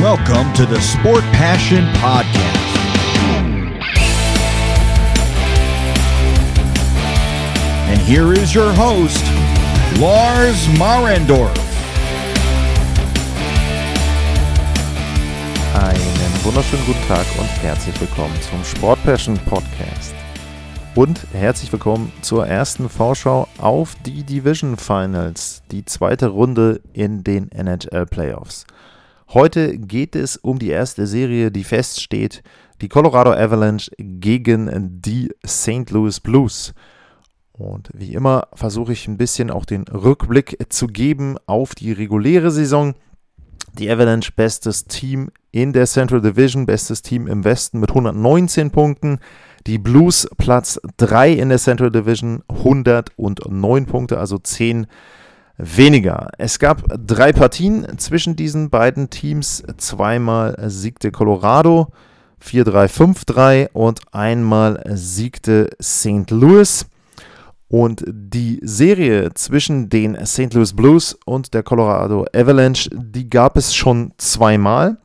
Welcome to the Sport Passion Podcast. And here is your host, Lars Marendorf. Einen wunderschönen guten Tag und herzlich willkommen zum Sport Passion Podcast. Und herzlich willkommen zur ersten Vorschau auf die Division Finals, die zweite Runde in den NHL Playoffs. Heute geht es um die erste Serie, die feststeht, die Colorado Avalanche gegen die St. Louis Blues. Und wie immer versuche ich ein bisschen auch den Rückblick zu geben auf die reguläre Saison. Die Avalanche bestes Team in der Central Division, bestes Team im Westen mit 119 Punkten. Die Blues Platz 3 in der Central Division, 109 Punkte, also 10 weniger. Es gab drei Partien zwischen diesen beiden Teams. Zweimal siegte Colorado, 4-3, 5-3 und einmal siegte St. Louis. Und die Serie zwischen den St. Louis Blues und der Colorado Avalanche, die gab es schon zweimal.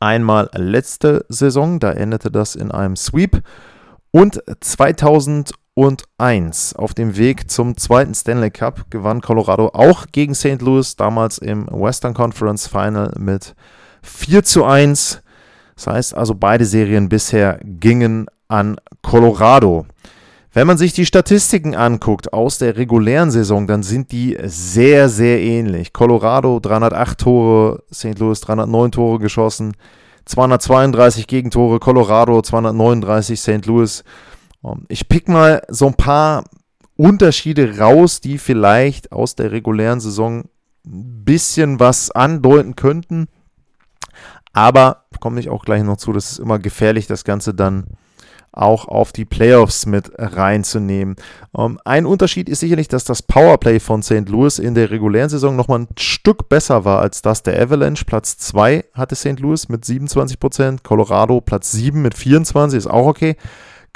Einmal letzte Saison, da endete das in einem Sweep. Und 2001 auf dem Weg zum zweiten Stanley Cup gewann Colorado auch gegen St. Louis, damals im Western Conference Final mit 4 zu 1. Das heißt also, beide Serien bisher gingen an Colorado. Wenn man sich die Statistiken anguckt aus der regulären Saison, dann sind die sehr, sehr ähnlich. Colorado 308 Tore, St. Louis 309 Tore geschossen, 232 Gegentore, Colorado 239, St. Louis. Ähm, ich pick mal so ein paar Unterschiede raus, die vielleicht aus der regulären Saison ein bisschen was andeuten könnten. Aber komme ich auch gleich noch zu, das ist immer gefährlich, das Ganze dann auch auf die Playoffs mit reinzunehmen. Um, ähm, ein Unterschied ist sicherlich, dass das Powerplay von St. Louis in der regulären Saison nochmal ein Stück besser war als das der Avalanche. Platz 2 hatte St. Louis mit 27%, Colorado Platz 7 mit 24%, ist auch okay.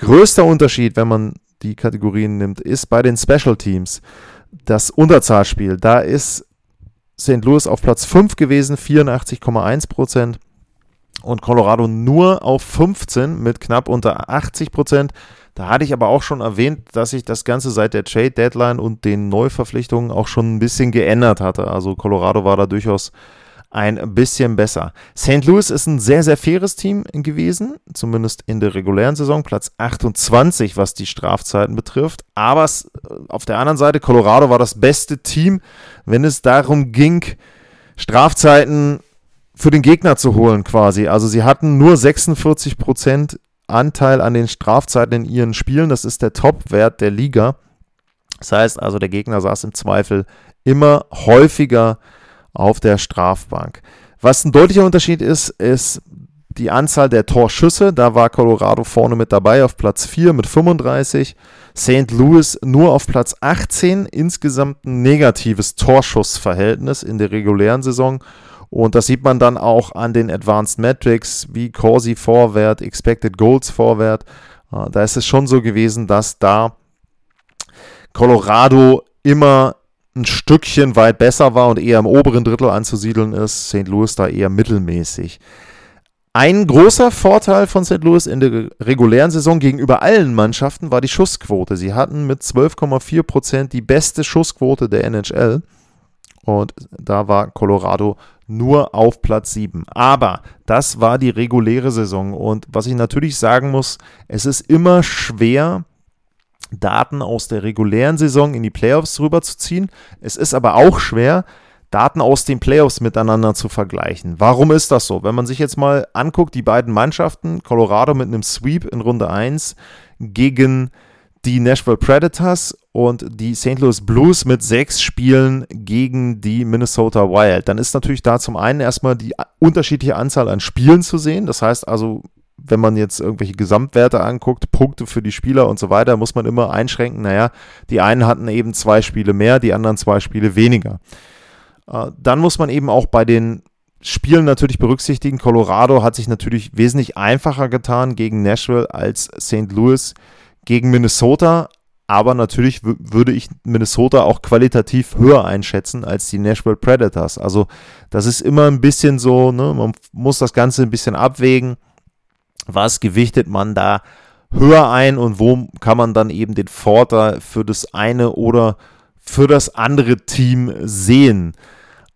Größter Unterschied, wenn man die Kategorien nimmt, ist bei den Special Teams. Das Unterzahlspiel, da ist St. Louis auf Platz 5 gewesen, 84,1% und Colorado nur auf 15 mit knapp unter 80 Prozent. Da hatte ich aber auch schon erwähnt, dass sich das Ganze seit der Trade Deadline und den Neuverpflichtungen auch schon ein bisschen geändert hatte. Also Colorado war da durchaus ein bisschen besser. St. Louis ist ein sehr, sehr faires Team gewesen, zumindest in der regulären Saison, Platz 28, was die Strafzeiten betrifft. Aber auf der anderen Seite, Colorado war das beste Team, wenn es darum ging, Strafzeiten für den Gegner zu holen quasi. Also sie hatten nur 46% Anteil an den Strafzeiten in ihren Spielen. Das ist der Top-Wert der Liga. Das heißt also, der Gegner saß im Zweifel immer häufiger auf der Strafbank. Was ein deutlicher Unterschied ist, ist die Anzahl der Torschüsse. Da war Colorado vorne mit dabei auf Platz 4 mit 35. St. Louis nur auf Platz 18. Insgesamt ein negatives Torschussverhältnis in der regulären Saison und das sieht man dann auch an den Advanced Metrics wie Corsi Vorwert, Expected Goals Vorwert. Da ist es schon so gewesen, dass da Colorado immer ein Stückchen weit besser war und eher im oberen Drittel anzusiedeln ist. St. Louis da eher mittelmäßig. Ein großer Vorteil von St. Louis in der regulären Saison gegenüber allen Mannschaften war die Schussquote. Sie hatten mit 12,4 Prozent die beste Schussquote der NHL. Und da war Colorado nur auf Platz 7. Aber das war die reguläre Saison. Und was ich natürlich sagen muss, es ist immer schwer, Daten aus der regulären Saison in die Playoffs rüberzuziehen. Es ist aber auch schwer, Daten aus den Playoffs miteinander zu vergleichen. Warum ist das so? Wenn man sich jetzt mal anguckt, die beiden Mannschaften, Colorado mit einem Sweep in Runde 1 gegen die Nashville Predators und die St. Louis Blues mit sechs Spielen gegen die Minnesota Wild. Dann ist natürlich da zum einen erstmal die unterschiedliche Anzahl an Spielen zu sehen. Das heißt also, wenn man jetzt irgendwelche Gesamtwerte anguckt, Punkte für die Spieler und so weiter, muss man immer einschränken, naja, die einen hatten eben zwei Spiele mehr, die anderen zwei Spiele weniger. Äh, dann muss man eben auch bei den Spielen natürlich berücksichtigen, Colorado hat sich natürlich wesentlich einfacher getan gegen Nashville als St. Louis gegen Minnesota, aber natürlich würde ich Minnesota auch qualitativ höher einschätzen als die Nashville Predators. Also das ist immer ein bisschen so, ne, man muss das Ganze ein bisschen abwägen. Was gewichtet man da höher ein und wo kann man dann eben den Vorteil für das eine oder für das andere Team sehen?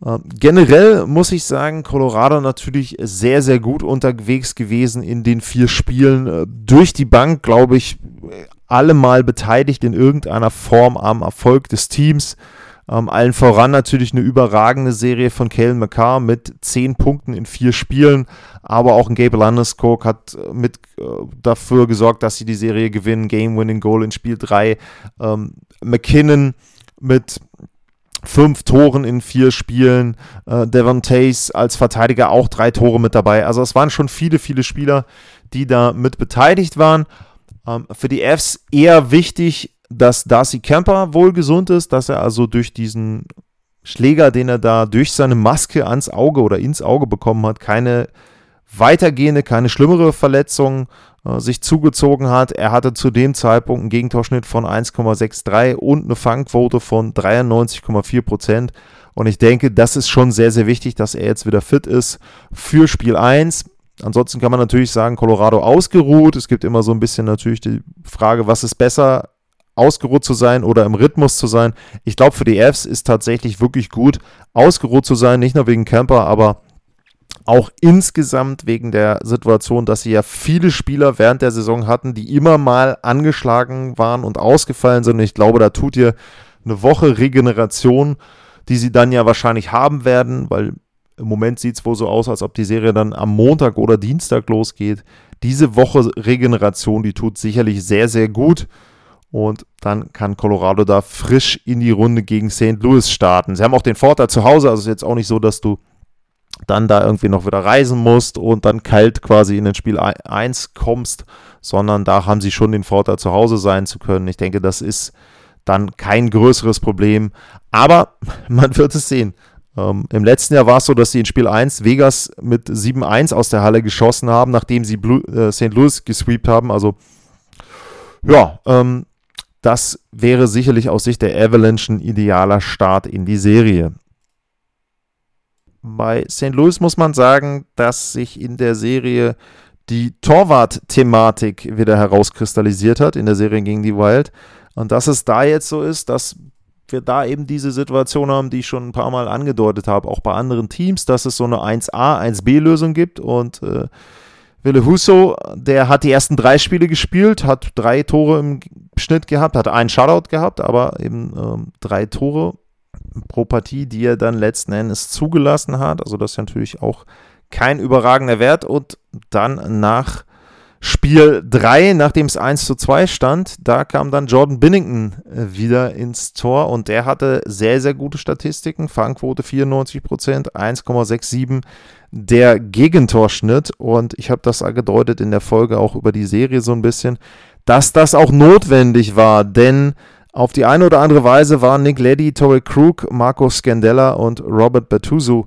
Ähm, generell muss ich sagen, Colorado natürlich sehr, sehr gut unterwegs gewesen in den vier Spielen. Äh, durch die Bank, glaube ich, alle mal beteiligt in irgendeiner Form am Erfolg des Teams. Ähm, allen voran natürlich eine überragende Serie von Kalen McCarr mit zehn Punkten in vier Spielen, aber auch ein Gabe Landeskog hat äh, mit äh, dafür gesorgt, dass sie die Serie gewinnen. Game-Winning Goal in Spiel 3. Ähm, McKinnon mit fünf Toren in vier Spielen. Äh, Devon Tays als Verteidiger auch drei Tore mit dabei. Also es waren schon viele, viele Spieler, die da mit beteiligt waren. Ähm, für die Fs eher wichtig, dass Darcy Kemper wohl gesund ist, dass er also durch diesen Schläger, den er da durch seine Maske ans Auge oder ins Auge bekommen hat, keine weitergehende, keine schlimmere Verletzung äh, sich zugezogen hat. Er hatte zu dem Zeitpunkt einen Gegentorschnitt von 1,63 und eine Fangquote von 93,4 Prozent. Und ich denke, das ist schon sehr, sehr wichtig, dass er jetzt wieder fit ist für Spiel 1. Ansonsten kann man natürlich sagen, Colorado ausgeruht. Es gibt immer so ein bisschen natürlich die Frage, was ist besser, ausgeruht zu sein oder im Rhythmus zu sein. Ich glaube, für die Fs ist tatsächlich wirklich gut, ausgeruht zu sein, nicht nur wegen Camper, aber auch insgesamt wegen der Situation, dass sie ja viele Spieler während der Saison hatten, die immer mal angeschlagen waren und ausgefallen sind. Ich glaube, da tut ihr eine Woche Regeneration, die sie dann ja wahrscheinlich haben werden, weil im Moment sieht es wohl so aus, als ob die Serie dann am Montag oder Dienstag losgeht. Diese Woche Regeneration, die tut sicherlich sehr, sehr gut. Und dann kann Colorado da frisch in die Runde gegen St. Louis starten. Sie haben auch den Vorteil zu Hause, also ist jetzt auch nicht so, dass du dann da irgendwie noch wieder reisen musst und dann kalt quasi in den Spiel 1 kommst, sondern da haben sie schon den Vorteil, zu Hause sein zu können. Ich denke, das ist dann kein größeres Problem. Aber man wird es sehen. Ähm, Im letzten Jahr war es so, dass sie in Spiel 1 Vegas mit 7-1 aus der Halle geschossen haben, nachdem sie äh, St. Louis gesweept haben. Also ja, ähm, das wäre sicherlich aus Sicht der Avalanche ein idealer Start in die Serie. Bei St. Louis muss man sagen, dass sich in der Serie die Torwart-Thematik wieder herauskristallisiert hat, in der Serie gegen die Wild. Und dass es da jetzt so ist, dass wir da eben diese Situation haben, die ich schon ein paar Mal angedeutet habe, auch bei anderen Teams, dass es so eine 1A, 1B-Lösung gibt und äh, Wille Husso, der hat die ersten drei Spiele gespielt, hat drei Tore im Schnitt gehabt, hat einen Shutout gehabt, aber eben ähm, drei Tore pro Partie, die er dann letzten Endes zugelassen hat. Also das ist natürlich auch kein überragender Wert. Und dann nach Spiel 3, nachdem es 1 zu 2 stand, da kam dann Jordan Binnington äh, wieder ins Tor und der hatte sehr, sehr gute Statistiken. Fangquote 94% 1,67 der Gegentorschnitt. Und ich habe das angedeutet in der Folge auch über die Serie so ein bisschen, dass das auch notwendig war, denn auf die eine oder andere Weise waren Nick Leddy, Torrey Krug, Marco Scandella und Robert Bertuzzo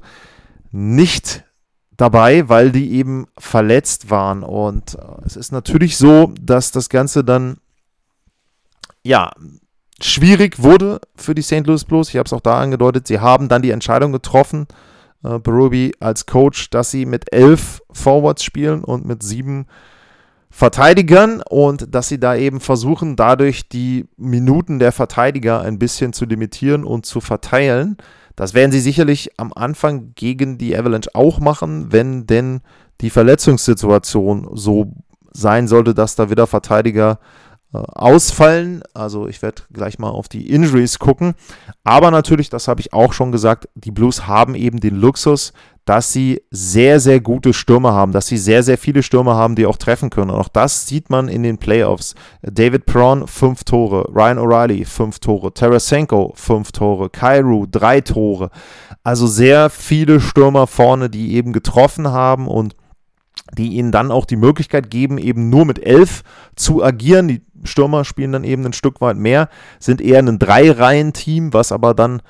nicht dabei, weil die eben verletzt waren. Und äh, es ist natürlich so, dass das Ganze dann ja schwierig wurde für die St. Louis Blues. Ich habe es auch da angedeutet. Sie haben dann die Entscheidung getroffen, äh, Berubi als Coach, dass sie mit elf Forwards spielen und mit sieben Verteidigern und dass sie da eben versuchen, dadurch die Minuten der Verteidiger ein bisschen zu limitieren und zu verteilen. Das werden sie sicherlich am Anfang gegen die Avalanche auch machen, wenn denn die Verletzungssituation so sein sollte, dass da wieder Verteidiger äh, ausfallen. Also ich werde gleich mal auf die Injuries gucken. Aber natürlich, das habe ich auch schon gesagt, die Blues haben eben den Luxus, dass sie sehr, sehr gute Stürmer haben, dass sie sehr, sehr viele Stürmer haben, die auch treffen können. Und auch das sieht man in den Playoffs. David Prawn, fünf Tore. Ryan O'Reilly, fünf Tore. Tarasenko, fünf Tore. Kairu, drei Tore. Also sehr viele Stürmer vorne, die eben getroffen haben und die ihnen dann auch die Möglichkeit geben, eben nur mit elf zu agieren. Die Stürmer spielen dann eben ein Stück weit mehr, sind eher ein Drei-Reihen-Team, was aber dann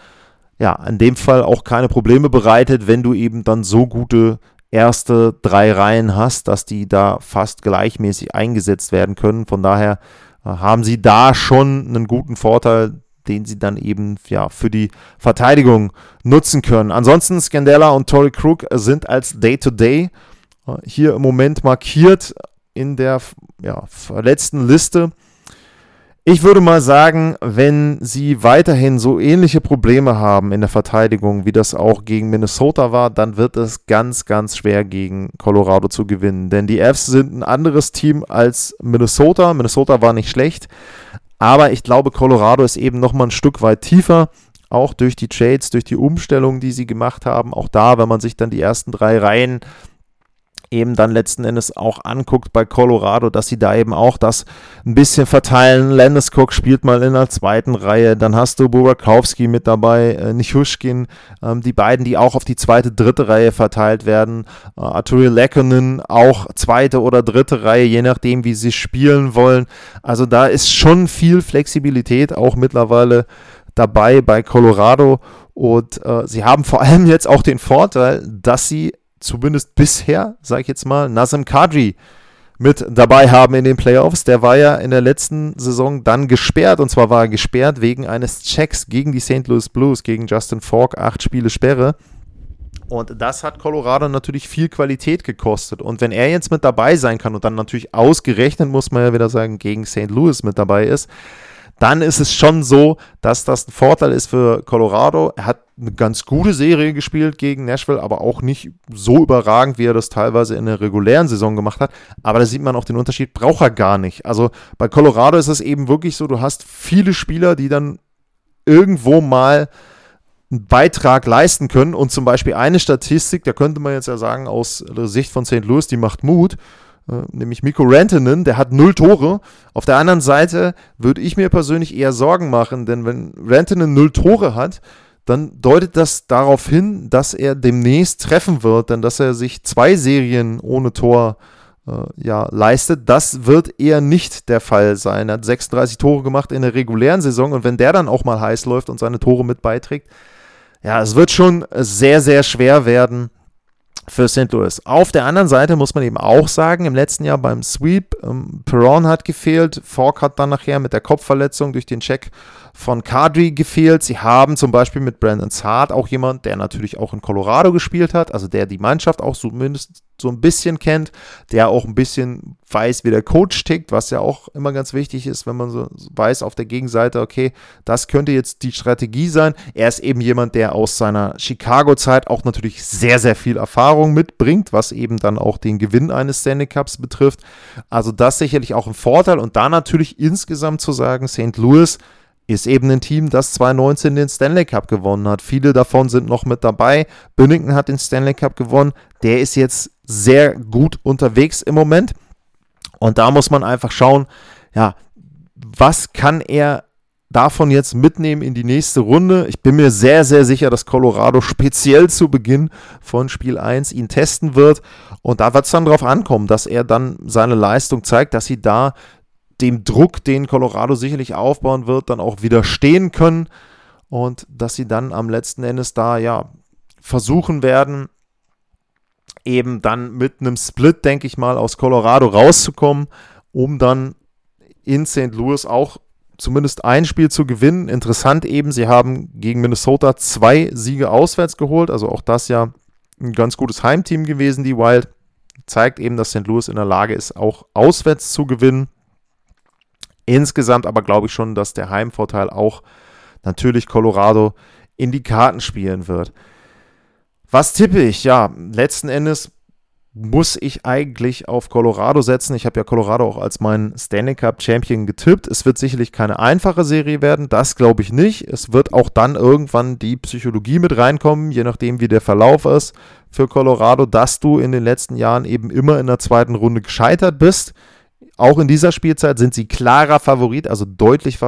ja, in dem Fall auch keine Probleme bereitet, wenn du eben dann so gute erste drei Reihen hast, dass die da fast gleichmäßig eingesetzt werden können. Von daher haben sie da schon einen guten Vorteil, den sie dann eben ja für die Verteidigung nutzen können. Ansonsten Scandella und Tory Crook sind als Day-to-Day -Day hier im Moment markiert in der ja, verletzten Liste. Ich würde mal sagen, wenn sie weiterhin so ähnliche Probleme haben in der Verteidigung, wie das auch gegen Minnesota war, dann wird es ganz, ganz schwer gegen Colorado zu gewinnen. Denn die Fs sind ein anderes Team als Minnesota. Minnesota war nicht schlecht, aber ich glaube, Colorado ist eben noch mal ein Stück weit tiefer. Auch durch die Trades, durch die Umstellung, die sie gemacht haben. Auch da, wenn man sich dann die ersten drei Reihen eben dann letzten Endes auch anguckt bei Colorado, dass sie da eben auch das ein bisschen verteilen. Landeskog spielt mal in der zweiten Reihe, dann hast du Burakowski mit dabei, äh, Nichushkin, ähm, die beiden, die auch auf die zweite, dritte Reihe verteilt werden. Äh, Arturi Lekkonen auch zweite oder dritte Reihe, je nachdem, wie sie spielen wollen. Also da ist schon viel Flexibilität auch mittlerweile dabei bei Colorado und äh, sie haben vor allem jetzt auch den Vorteil, dass sie zumindest bisher, sage ich jetzt mal, Nazem Kadri mit dabei haben in den Playoffs. Der war ja in der letzten Saison dann gesperrt und zwar war er gesperrt wegen eines Checks gegen die St. Louis Blues, gegen Justin Falk, acht Spiele Sperre. Und das hat Colorado natürlich viel Qualität gekostet. Und wenn er jetzt mit dabei sein kann und dann natürlich ausgerechnet, muss man ja wieder sagen, gegen St. Louis mit dabei ist, dann ist es schon so, dass das ein Vorteil ist für Colorado. Er hat eine ganz gute Serie gespielt gegen Nashville, aber auch nicht so überragend, wie er das teilweise in der regulären Saison gemacht hat. Aber da sieht man auch den Unterschied, braucht er gar nicht. Also bei Colorado ist es eben wirklich so, du hast viele Spieler, die dann irgendwo mal einen Beitrag leisten können. Und zum Beispiel eine Statistik, da könnte man jetzt ja sagen, aus Sicht von St. Louis, die macht Mut. Äh, nämlich Miko Rantanen, der hat null Tore. Auf der anderen Seite würde ich mir persönlich eher Sorgen machen, denn wenn Rantanen null Tore hat, dann deutet das darauf hin, dass er demnächst treffen wird, denn dass er sich zwei Serien ohne Tor äh, ja, leistet, das wird eher nicht der Fall sein. Er hat 36 Tore gemacht in der regulären Saison und wenn der dann auch mal heiß läuft und seine Tore mit beiträgt, ja, es wird schon sehr, sehr schwer werden, für St. Louis. Auf der anderen Seite muss man eben auch sagen, im letzten Jahr beim Sweep, ähm, Perron hat gefehlt, Falk hat dann nachher mit der Kopfverletzung durch den Check von Kadri gefehlt. Sie haben zum Beispiel mit Brandon Zart auch jemand, der natürlich auch in Colorado gespielt hat, also der die Mannschaft auch zumindest so ein bisschen kennt, der auch ein bisschen weiß, wie der Coach tickt, was ja auch immer ganz wichtig ist, wenn man so weiß auf der Gegenseite, okay, das könnte jetzt die Strategie sein. Er ist eben jemand, der aus seiner Chicago-Zeit auch natürlich sehr, sehr viel Erfahrung mitbringt, was eben dann auch den Gewinn eines Stanley Cups betrifft. Also das sicherlich auch ein Vorteil und da natürlich insgesamt zu sagen, St. Louis ist eben ein Team, das 2019 den Stanley Cup gewonnen hat. Viele davon sind noch mit dabei. Bünnington hat den Stanley Cup gewonnen. Der ist jetzt sehr gut unterwegs im Moment. Und da muss man einfach schauen, ja, was kann er davon jetzt mitnehmen in die nächste Runde? Ich bin mir sehr, sehr sicher, dass Colorado speziell zu Beginn von Spiel 1 ihn testen wird. Und da wird es dann darauf ankommen, dass er dann seine Leistung zeigt, dass sie da dem Druck, den Colorado sicherlich aufbauen wird, dann auch widerstehen können und dass sie dann am letzten Endes da ja versuchen werden, eben dann mit einem Split, denke ich mal, aus Colorado rauszukommen, um dann in St. Louis auch zumindest ein Spiel zu gewinnen. Interessant eben, sie haben gegen Minnesota zwei Siege auswärts geholt, also auch das ja ein ganz gutes Heimteam gewesen, die Wild. Zeigt eben, dass St. Louis in der Lage ist, auch auswärts zu gewinnen. Insgesamt aber glaube ich schon, dass der Heimvorteil auch natürlich Colorado in die Karten spielen wird. Was tippe ich? Ja, letzten Endes muss ich eigentlich auf Colorado setzen. Ich habe ja Colorado auch als meinen Stanley Cup Champion getippt. Es wird sicherlich keine einfache Serie werden, das glaube ich nicht. Es wird auch dann irgendwann die Psychologie mit reinkommen, je nachdem wie der Verlauf ist für Colorado, dass du in den letzten Jahren eben immer in der zweiten Runde gescheitert bist. Auch in dieser Spielzeit sind sie klarer Favorit, also deutlich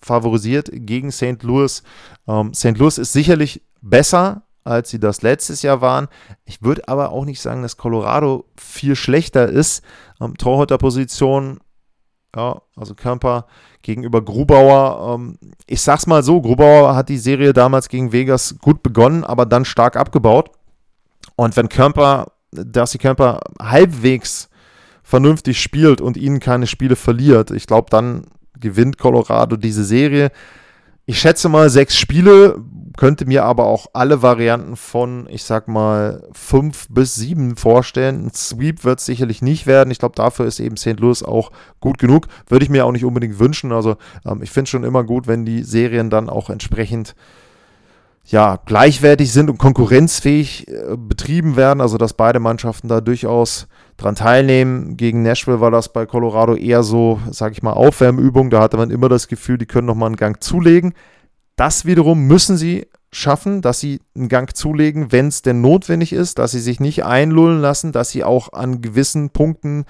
favorisiert gegen St. Louis. Ähm, St. Louis ist sicherlich besser, als sie das letztes Jahr waren. Ich würde aber auch nicht sagen, dass Colorado viel schlechter ist. Ähm, Torhüterposition, ja, also Körper gegenüber Grubauer. Ähm, ich sag's mal so: Grubauer hat die Serie damals gegen Vegas gut begonnen, aber dann stark abgebaut. Und wenn Körper, Darcy Körper halbwegs vernünftig spielt und ihnen keine Spiele verliert, ich glaube, dann gewinnt Colorado diese Serie. Ich schätze mal sechs Spiele, könnte mir aber auch alle Varianten von, ich sag mal, fünf bis sieben vorstellen. Ein Sweep wird es sicherlich nicht werden. Ich glaube, dafür ist eben St. Louis auch gut genug. Würde ich mir auch nicht unbedingt wünschen. Also ähm, ich finde es schon immer gut, wenn die Serien dann auch entsprechend ja, gleichwertig sind und konkurrenzfähig äh, betrieben werden, also dass beide Mannschaften da durchaus dran teilnehmen. Gegen Nashville war das bei Colorado eher so, sag ich mal, Aufwärmübung. Da hatte man immer das Gefühl, die können nochmal einen Gang zulegen. Das wiederum müssen sie schaffen, dass sie einen Gang zulegen, wenn es denn notwendig ist, dass sie sich nicht einlullen lassen, dass sie auch an gewissen Punkten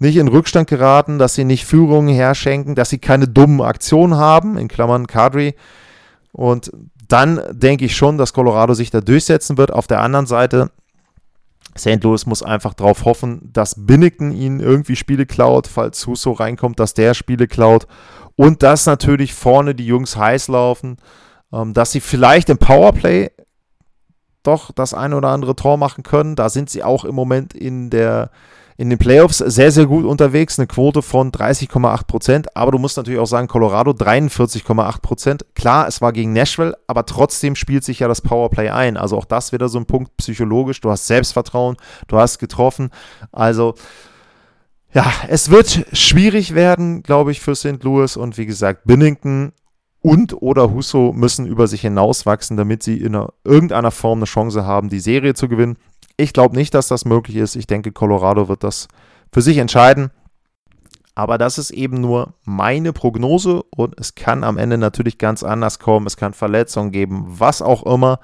nicht in Rückstand geraten, dass sie nicht Führungen herschenken, dass sie keine dummen Aktionen haben, in Klammern Kadri. Und dann denke ich schon, dass Colorado sich da durchsetzen wird. Auf der anderen Seite, St. Louis muss einfach darauf hoffen, dass Binnington ihnen irgendwie Spiele klaut, falls Huso reinkommt, dass der Spiele klaut. Und dass natürlich vorne die Jungs heiß laufen, ähm, dass sie vielleicht im Powerplay doch das eine oder andere Tor machen können. Da sind sie auch im Moment in der in den Playoffs sehr, sehr gut unterwegs, eine Quote von 30,8 Prozent. Aber du musst natürlich auch sagen, Colorado 43,8 Prozent. Klar, es war gegen Nashville, aber trotzdem spielt sich ja das Powerplay ein. Also auch das wieder so ein Punkt psychologisch. Du hast Selbstvertrauen, du hast getroffen. Also ja, es wird schwierig werden, glaube ich, für St. Louis. Und wie gesagt, Binnington und oder Husso müssen über sich hinauswachsen, damit sie in einer, irgendeiner Form eine Chance haben, die Serie zu gewinnen. Ich glaube nicht, dass das möglich ist. Ich denke, Colorado wird das für sich entscheiden. Aber das ist eben nur meine Prognose und es kann am Ende natürlich ganz anders kommen. Es kann Verletzungen geben, was auch immer.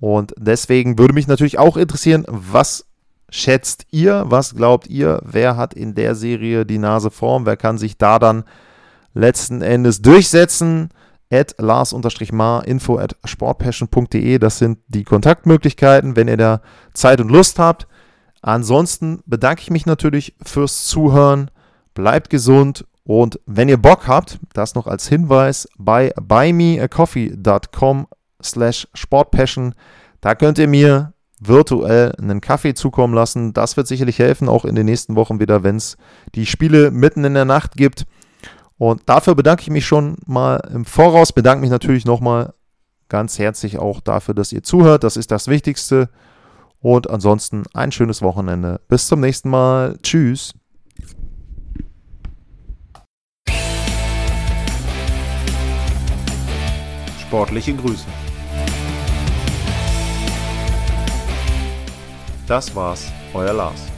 Und deswegen würde mich natürlich auch interessieren, was schätzt ihr? Was glaubt ihr? Wer hat in der Serie die Nase vorn? Wer kann sich da dann letzten Endes durchsetzen? At lars-mar, info at sportpassion.de. Das sind die Kontaktmöglichkeiten, wenn ihr da Zeit und Lust habt. Ansonsten bedanke ich mich natürlich fürs Zuhören. Bleibt gesund und wenn ihr Bock habt, das noch als Hinweis bei buymeacoffee.com slash sportpassion, da könnt ihr mir virtuell einen Kaffee zukommen lassen. Das wird sicherlich helfen, auch in den nächsten Wochen wieder, wenn es die Spiele mitten in der Nacht gibt. Und dafür bedanke ich mich schon mal im Voraus, bedanke mich natürlich nochmal ganz herzlich auch dafür, dass ihr zuhört. Das ist das Wichtigste. Und ansonsten ein schönes Wochenende. Bis zum nächsten Mal. Tschüss. Sportliche Grüße. Das war's, euer Lars.